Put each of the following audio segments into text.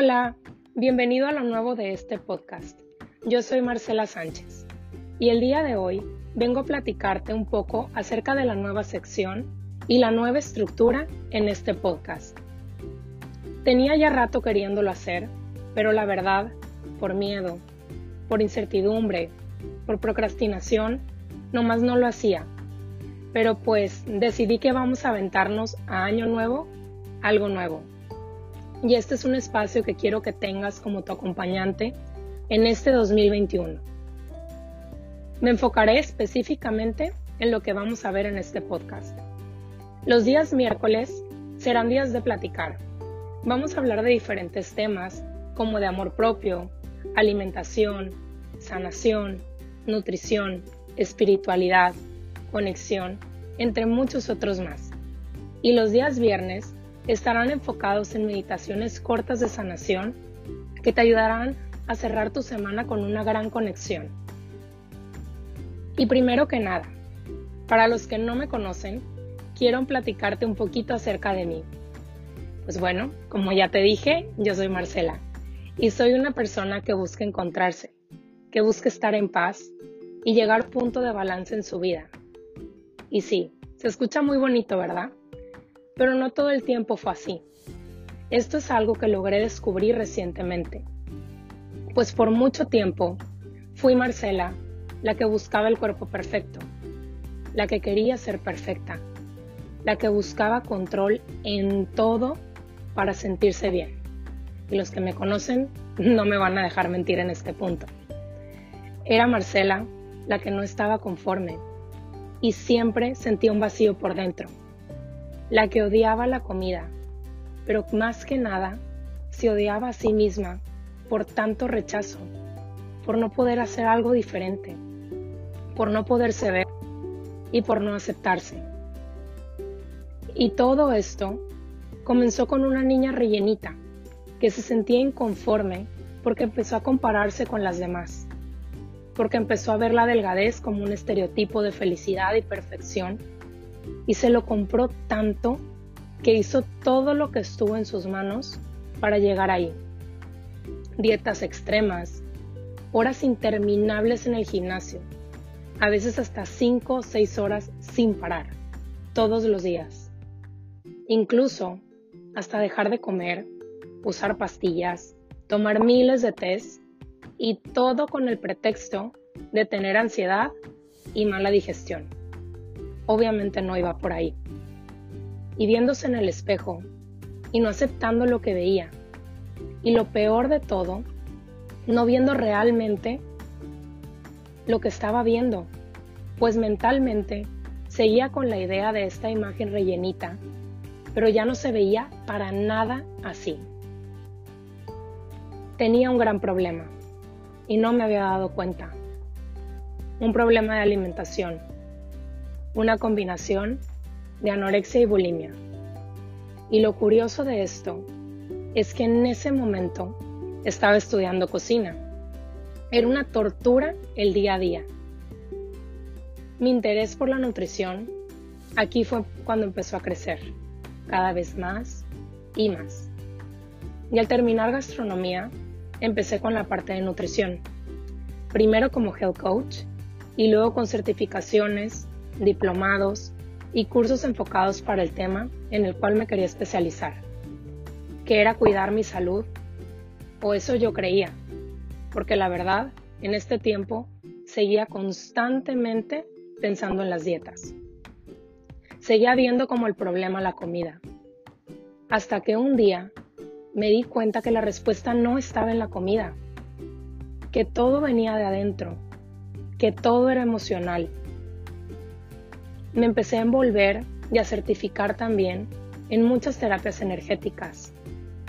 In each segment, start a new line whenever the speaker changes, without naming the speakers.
Hola, bienvenido a lo nuevo de este podcast. Yo soy Marcela Sánchez y el día de hoy vengo a platicarte un poco acerca de la nueva sección y la nueva estructura en este podcast. Tenía ya rato queriéndolo hacer, pero la verdad, por miedo, por incertidumbre, por procrastinación, nomás no lo hacía. Pero pues decidí que vamos a aventarnos a año nuevo, algo nuevo. Y este es un espacio que quiero que tengas como tu acompañante en este 2021. Me enfocaré específicamente en lo que vamos a ver en este podcast. Los días miércoles serán días de platicar. Vamos a hablar de diferentes temas como de amor propio, alimentación, sanación, nutrición, espiritualidad, conexión, entre muchos otros más. Y los días viernes estarán enfocados en meditaciones cortas de sanación que te ayudarán a cerrar tu semana con una gran conexión. Y primero que nada, para los que no me conocen, quiero platicarte un poquito acerca de mí. Pues bueno, como ya te dije, yo soy Marcela y soy una persona que busca encontrarse, que busca estar en paz y llegar a punto de balance en su vida. Y sí, se escucha muy bonito, ¿verdad? Pero no todo el tiempo fue así. Esto es algo que logré descubrir recientemente. Pues por mucho tiempo fui Marcela la que buscaba el cuerpo perfecto, la que quería ser perfecta, la que buscaba control en todo para sentirse bien. Y los que me conocen no me van a dejar mentir en este punto. Era Marcela la que no estaba conforme y siempre sentía un vacío por dentro, la que odiaba la comida, pero más que nada se odiaba a sí misma por tanto rechazo, por no poder hacer algo diferente por no poderse ver y por no aceptarse. Y todo esto comenzó con una niña rellenita que se sentía inconforme porque empezó a compararse con las demás, porque empezó a ver la delgadez como un estereotipo de felicidad y perfección y se lo compró tanto que hizo todo lo que estuvo en sus manos para llegar ahí. Dietas extremas, horas interminables en el gimnasio, a veces hasta 5 o 6 horas sin parar, todos los días. Incluso hasta dejar de comer, usar pastillas, tomar miles de test y todo con el pretexto de tener ansiedad y mala digestión. Obviamente no iba por ahí. Y viéndose en el espejo y no aceptando lo que veía. Y lo peor de todo, no viendo realmente lo que estaba viendo, pues mentalmente seguía con la idea de esta imagen rellenita, pero ya no se veía para nada así. Tenía un gran problema y no me había dado cuenta. Un problema de alimentación, una combinación de anorexia y bulimia. Y lo curioso de esto es que en ese momento estaba estudiando cocina era una tortura el día a día. Mi interés por la nutrición aquí fue cuando empezó a crecer, cada vez más y más. Y al terminar gastronomía, empecé con la parte de nutrición. Primero como health coach y luego con certificaciones, diplomados y cursos enfocados para el tema en el cual me quería especializar, que era cuidar mi salud, o eso yo creía, porque la verdad, en este tiempo seguía constantemente pensando en las dietas. Seguía viendo como el problema la comida. Hasta que un día me di cuenta que la respuesta no estaba en la comida, que todo venía de adentro, que todo era emocional. Me empecé a envolver y a certificar también en muchas terapias energéticas,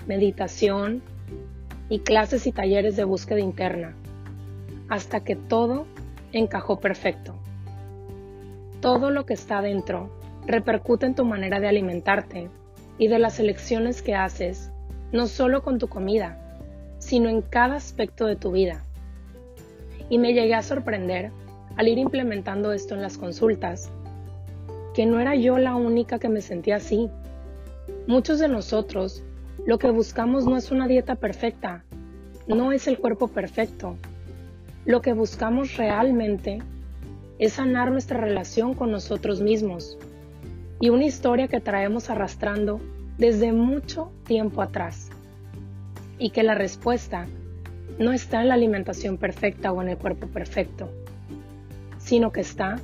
meditación, y clases y talleres de búsqueda interna, hasta que todo encajó perfecto. Todo lo que está dentro repercute en tu manera de alimentarte y de las elecciones que haces, no solo con tu comida, sino en cada aspecto de tu vida. Y me llegué a sorprender al ir implementando esto en las consultas, que no era yo la única que me sentía así. Muchos de nosotros Lo que buscamos no es una dieta perfecta, no es el cuerpo perfecto. Lo que buscamos realmente es sanar nuestra relación con nosotros mismos y una historia que traemos arrastrando desde mucho tiempo atrás. Y que la respuesta no está en la alimentación perfecta o en el cuerpo perfecto, sino que está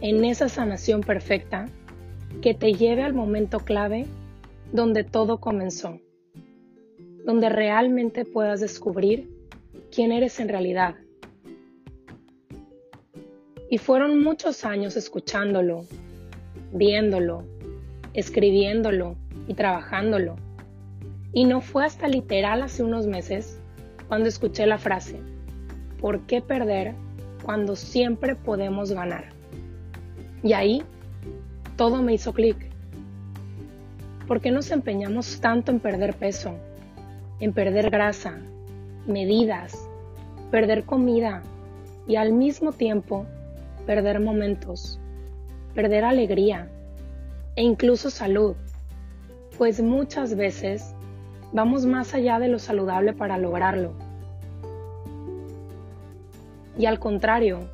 en esa sanación perfecta que te lleve al momento clave donde todo comenzó, donde realmente puedas descubrir quién eres en realidad. Y fueron muchos años escuchándolo, viéndolo, escribiéndolo y trabajándolo. Y no fue hasta literal hace unos meses cuando escuché la frase, ¿por qué perder cuando siempre podemos ganar? Y ahí todo me hizo clic. ¿Por qué nos empeñamos tanto en perder peso, en perder grasa, medidas, perder comida y al mismo tiempo perder momentos, perder alegría e incluso salud? Pues muchas veces vamos más allá de lo saludable para lograrlo. Y al contrario,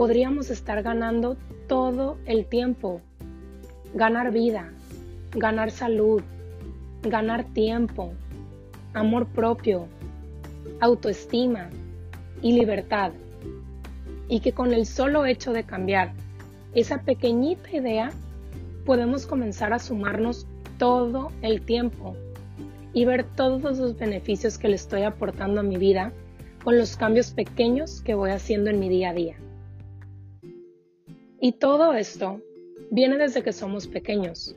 podríamos estar ganando todo el tiempo. Ganar vida, ganar salud, ganar tiempo, amor propio, autoestima y libertad. Y que con el solo hecho de cambiar esa pequeñita idea, podemos comenzar a sumarnos todo el tiempo y ver todos los beneficios que le estoy aportando a mi vida con los cambios pequeños que voy haciendo en mi día a día. Y todo esto viene desde que somos pequeños,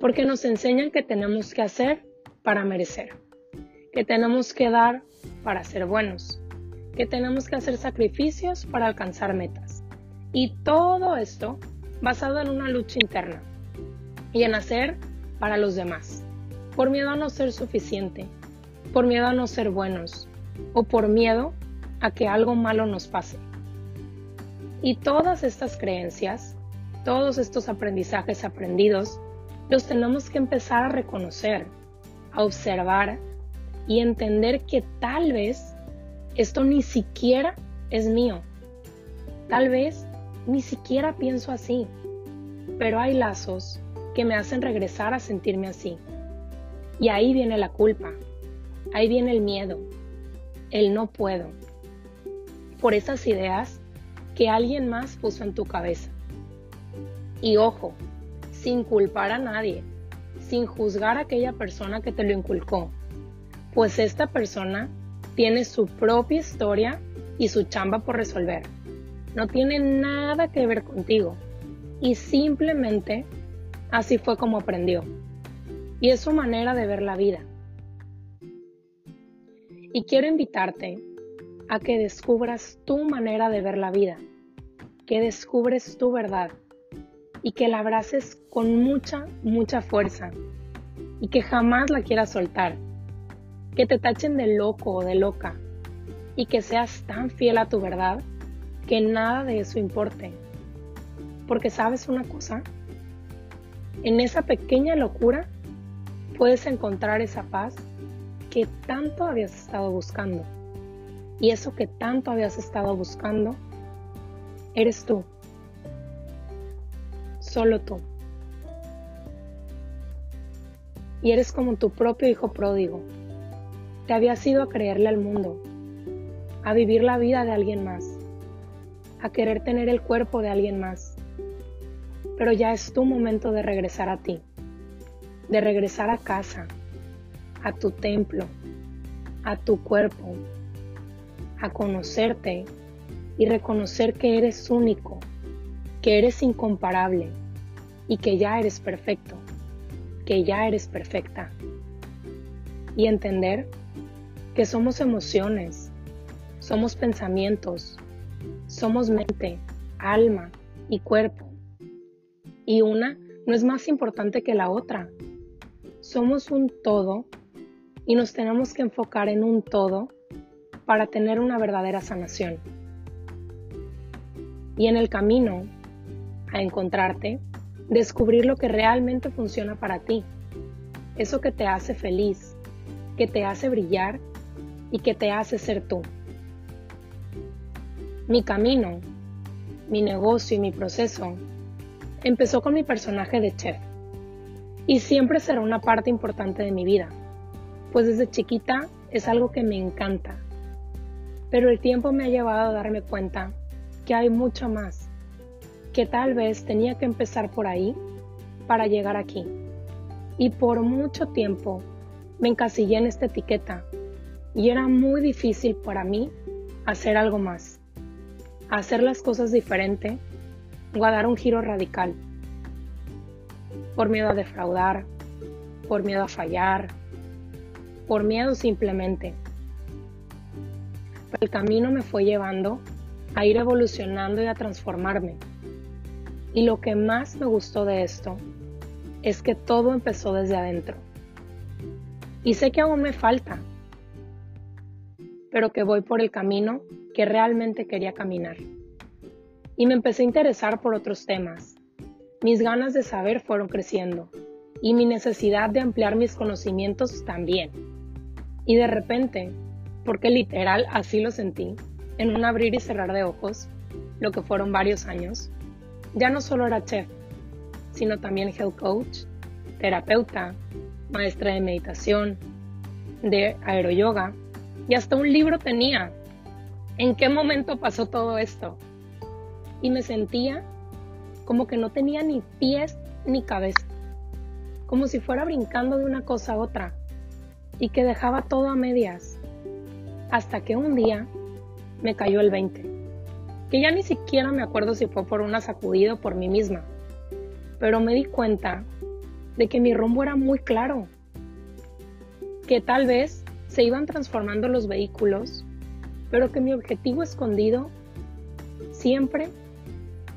porque nos enseñan que tenemos que hacer para merecer, que tenemos que dar para ser buenos, que tenemos que hacer sacrificios para alcanzar metas. Y todo esto basado en una lucha interna y en hacer para los demás, por miedo a no ser suficiente, por miedo a no ser buenos o por miedo a que algo malo nos pase. Y todas estas creencias, todos estos aprendizajes aprendidos, los tenemos que empezar a reconocer, a observar y entender que tal vez esto ni siquiera es mío. Tal vez ni siquiera pienso así, pero hay lazos que me hacen regresar a sentirme así. Y ahí viene la culpa, ahí viene el miedo, el no puedo, por esas ideas que alguien más puso en tu cabeza. Y ojo, sin culpar a nadie, sin juzgar a aquella persona que te lo inculcó, pues esta persona tiene su propia historia y su chamba por resolver. No tiene nada que ver contigo y simplemente así fue como aprendió. Y es su manera de ver la vida. Y quiero invitarte a que descubras tu manera de ver la vida, que descubres tu verdad y que la abraces con mucha, mucha fuerza y que jamás la quieras soltar, que te tachen de loco o de loca y que seas tan fiel a tu verdad que nada de eso importe. Porque sabes una cosa, en esa pequeña locura puedes encontrar esa paz que tanto habías estado buscando. Y eso que tanto habías estado buscando, eres tú. Solo tú. Y eres como tu propio hijo pródigo. Te habías ido a creerle al mundo, a vivir la vida de alguien más, a querer tener el cuerpo de alguien más. Pero ya es tu momento de regresar a ti, de regresar a casa, a tu templo, a tu cuerpo, a conocerte y reconocer que eres único, que eres incomparable y que ya eres perfecto, que ya eres perfecta. Y entender que somos emociones, somos pensamientos, somos mente, alma y cuerpo. Y una no es más importante que la otra. Somos un todo y nos tenemos que enfocar en un todo para tener una verdadera sanación. Y en el camino a encontrarte, descubrir lo que realmente funciona para ti, eso que te hace feliz, que te hace brillar y que te hace ser tú. Mi camino, mi negocio y mi proceso empezó con mi personaje de chef y siempre será una parte importante de mi vida, pues desde chiquita es algo que me encanta. Pero el tiempo me ha llevado a darme cuenta que hay mucho más, que tal vez tenía que empezar por ahí para llegar aquí. Y por mucho tiempo me encasillé en esta etiqueta y era muy difícil para mí hacer algo más hacer las cosas diferente o a dar un giro radical. Por miedo a defraudar, por miedo a fallar, por miedo simplemente. el camino me fue llevando a ir evolucionando y a transformarme. Y lo que más me gustó de esto es que todo empezó desde adentro. Y sé que aún me falta, pero que voy por el camino que realmente quería caminar. Y me empecé a interesar por otros temas. Mis ganas de saber fueron creciendo y mi necesidad de ampliar mis conocimientos también. Y de repente, porque literal así lo sentí, en un abrir y cerrar de ojos, lo que fueron varios años, ya no solo era chef, sino también health coach, terapeuta, maestra de meditación, de aeroyoga, y hasta un libro tenía ¿En qué momento pasó todo esto? Y me sentía como que no tenía ni pies ni cabeza, como si fuera brincando de una cosa a otra y que dejaba todo a medias, hasta que un día me cayó el 20, que ya ni siquiera me acuerdo si fue por una sacudida o por mí misma, pero me di cuenta de que mi rumbo era muy claro, que tal vez se iban transformando los vehículos pero que mi objetivo escondido siempre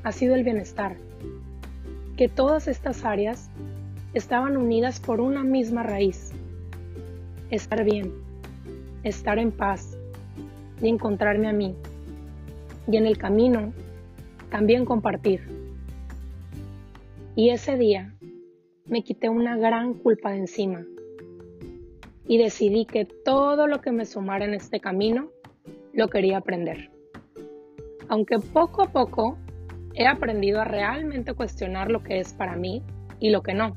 ha sido el bienestar, que todas estas áreas estaban unidas por una misma raíz, estar bien, estar en paz y encontrarme a mí, y en el camino también compartir. Y ese día me quité una gran culpa de encima y decidí que todo lo que me sumara en este camino lo quería aprender. Aunque poco a poco he aprendido a realmente cuestionar lo que es para mí y lo que no.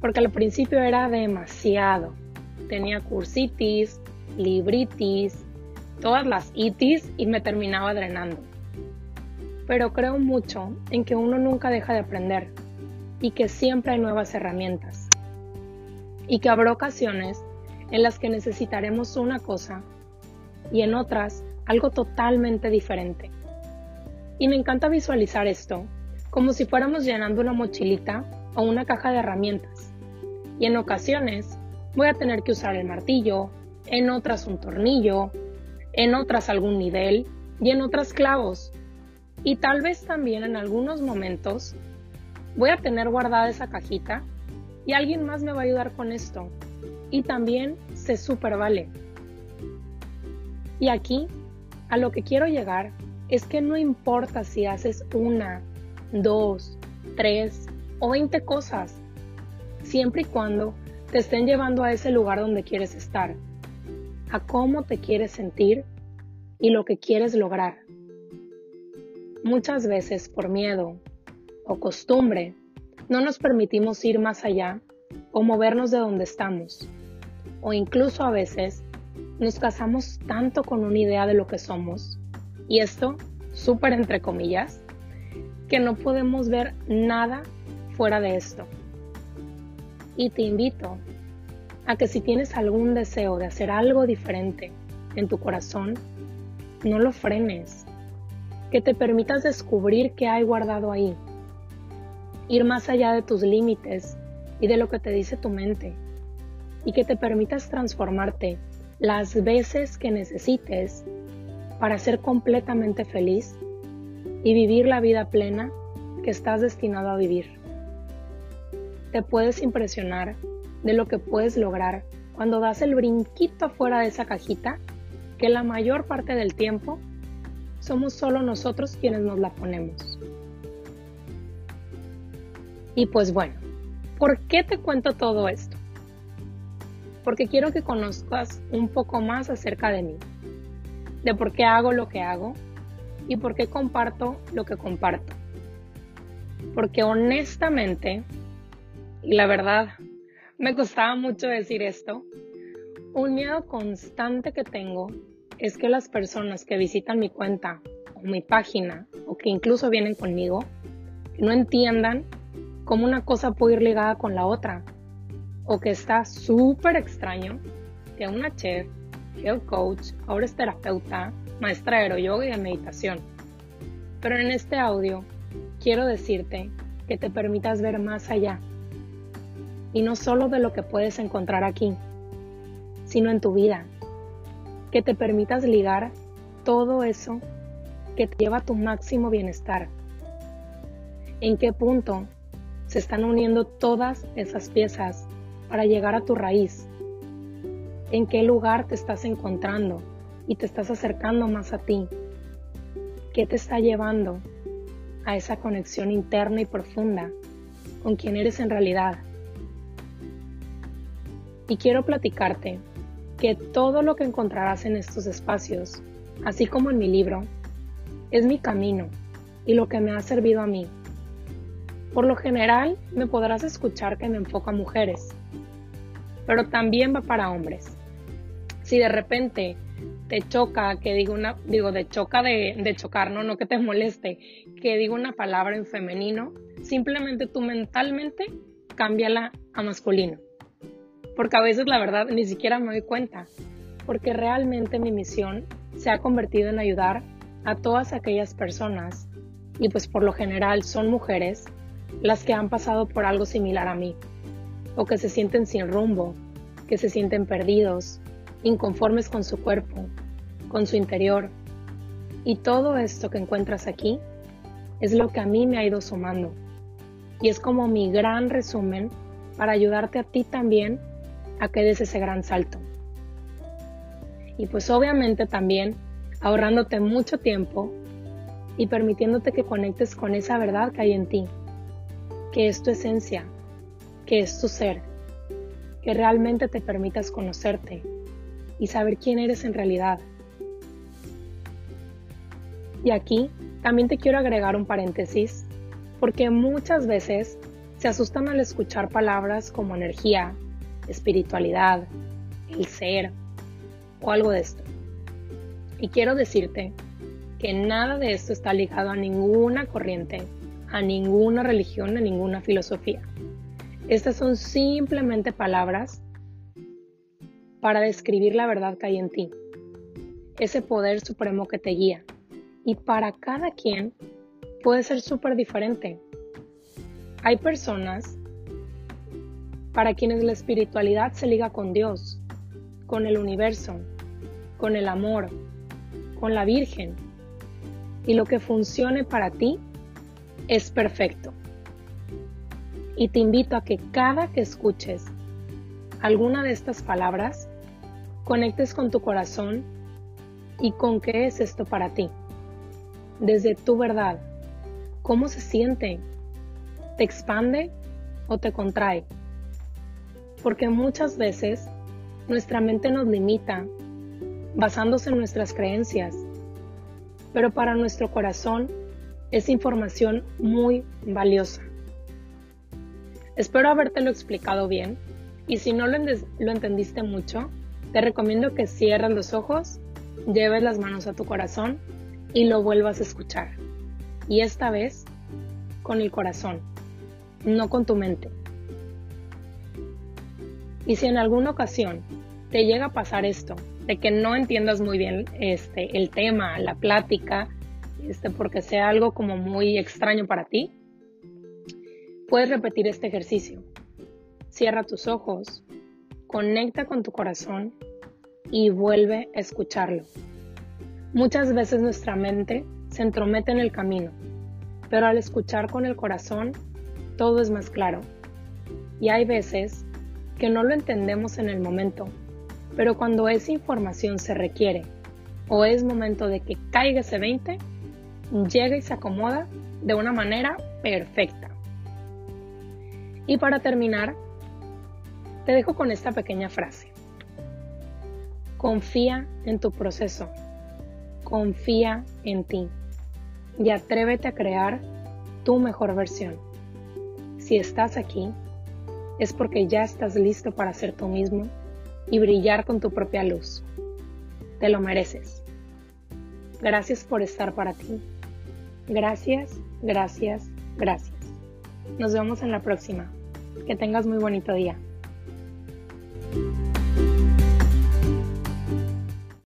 Porque al principio era demasiado. Tenía cursitis, libritis, todas las itis y me terminaba drenando. Pero creo mucho en que uno nunca deja de aprender y que siempre hay nuevas herramientas. Y que habrá ocasiones en las que necesitaremos una cosa y en otras algo totalmente diferente. Y me encanta visualizar esto como si fuéramos llenando una mochilita o una caja de herramientas. Y en ocasiones voy a tener que usar el martillo, en otras un tornillo, en otras algún nivel y en otras clavos. Y tal vez también en algunos momentos voy a tener guardada esa cajita y alguien más me va a ayudar con esto. Y también se super vale. Y aquí, a lo que quiero llegar es que no importa si haces una, dos, tres o veinte cosas, siempre y cuando te estén llevando a ese lugar donde quieres estar, a cómo te quieres sentir y lo que quieres lograr. Muchas veces por miedo o costumbre no nos permitimos ir más allá o movernos de donde estamos. O incluso a veces nos casamos tanto con una idea de lo que somos, y esto súper entre comillas, que no podemos ver nada fuera de esto. Y te invito a que si tienes algún deseo de hacer algo diferente en tu corazón, no lo frenes, que te permitas descubrir qué hay guardado ahí, ir más allá de tus límites y de lo que te dice tu mente, y que te permitas transformarte las veces que necesites para ser completamente feliz y vivir la vida plena que estás destinado a vivir. Te puedes impresionar de lo que puedes lograr cuando das el brinquito fuera de esa cajita que la mayor parte del tiempo somos solo nosotros quienes nos la ponemos. Y pues bueno, ¿Por qué te cuento todo esto? Porque quiero que conozcas un poco más acerca de mí, de por qué hago lo que hago y por qué comparto lo que comparto. Porque honestamente, y la verdad, me costaba mucho decir esto, un miedo constante que tengo es que las personas que visitan mi cuenta o mi página o que incluso vienen conmigo no entiendan cómo una cosa puede ir ligada con la otra. O que está súper extraño que una chef, health coach, ahora es terapeuta, maestra de aeroyoga y de meditación. Pero en este audio quiero decirte que te permitas ver más allá. Y no solo de lo que puedes encontrar aquí, sino en tu vida. Que te permitas ligar todo eso que te lleva a tu máximo bienestar. ¿En qué punto se están uniendo todas esas piezas para llegar a tu raíz. ¿En qué lugar te estás encontrando y te estás acercando más a ti? ¿Qué te está llevando a esa conexión interna y profunda con quien eres en realidad? Y quiero platicarte que todo lo que encontrarás en estos espacios, así como en mi libro, es mi camino y lo que me ha servido a mí por lo general, me podrás escuchar que me enfoca a mujeres, pero también va para hombres. Si de repente te choca que diga una, digo, de choca de, de chocar, ¿no? No que te moleste, que diga una palabra en femenino, simplemente tú mentalmente cámbiala a masculino. Porque a veces la verdad ni siquiera me doy cuenta, porque realmente mi misión se ha convertido en ayudar a todas aquellas personas, y pues por lo general son mujeres, las que han pasado por algo similar a mí, o que se sienten sin rumbo, que se sienten perdidos, inconformes con su cuerpo, con su interior. Y todo esto que encuentras aquí es lo que a mí me ha ido sumando. Y es como mi gran resumen para ayudarte a ti también a que des ese gran salto. Y pues obviamente también ahorrándote mucho tiempo y permitiéndote que conectes con esa verdad que hay en ti que es tu esencia, que es tu ser, que realmente te permitas conocerte y saber quién eres en realidad. Y aquí también te quiero agregar un paréntesis, porque muchas veces se asustan al escuchar palabras como energía, espiritualidad, el ser o algo de esto. Y quiero decirte que nada de esto está ligado a ninguna corriente a ninguna religión, a ninguna filosofía. Estas son simplemente palabras para describir la verdad que hay en ti, ese poder supremo que te guía. Y para cada quien puede ser súper diferente. Hay personas para quienes la espiritualidad se liga con Dios, con el universo, con el amor, con la Virgen. Y lo que funcione para ti es perfecto. Y te invito a que cada que escuches alguna de estas palabras, conectes con tu corazón y con qué es esto para ti. Desde tu verdad, ¿cómo se siente? ¿Te expande o te contrae? Porque muchas veces nuestra mente nos limita basándose en nuestras creencias, pero para nuestro corazón es información muy valiosa. Espero habértelo explicado bien y si no lo, lo entendiste mucho, te recomiendo que cierres los ojos, lleves las manos a tu corazón y lo vuelvas a escuchar. Y esta vez con el corazón, no con tu mente. Y si en alguna ocasión te llega a pasar esto, de que no entiendas muy bien este, el tema, la plática, este, porque sea algo como muy extraño para ti, puedes repetir este ejercicio. Cierra tus ojos, conecta con tu corazón y vuelve a escucharlo. Muchas veces nuestra mente se entromete en el camino, pero al escuchar con el corazón todo es más claro. Y hay veces que no lo entendemos en el momento, pero cuando esa información se requiere o es momento de que caiga ese 20, llega y se acomoda de una manera perfecta. Y para terminar, te dejo con esta pequeña frase. Confía en tu proceso. Confía en ti. Y atrévete a crear tu mejor versión. Si estás aquí, es porque ya estás listo para ser tú mismo y brillar con tu propia luz. Te lo mereces. Gracias por estar para ti. Gracias, gracias, gracias. Nos vemos en la próxima. Que tengas muy bonito día.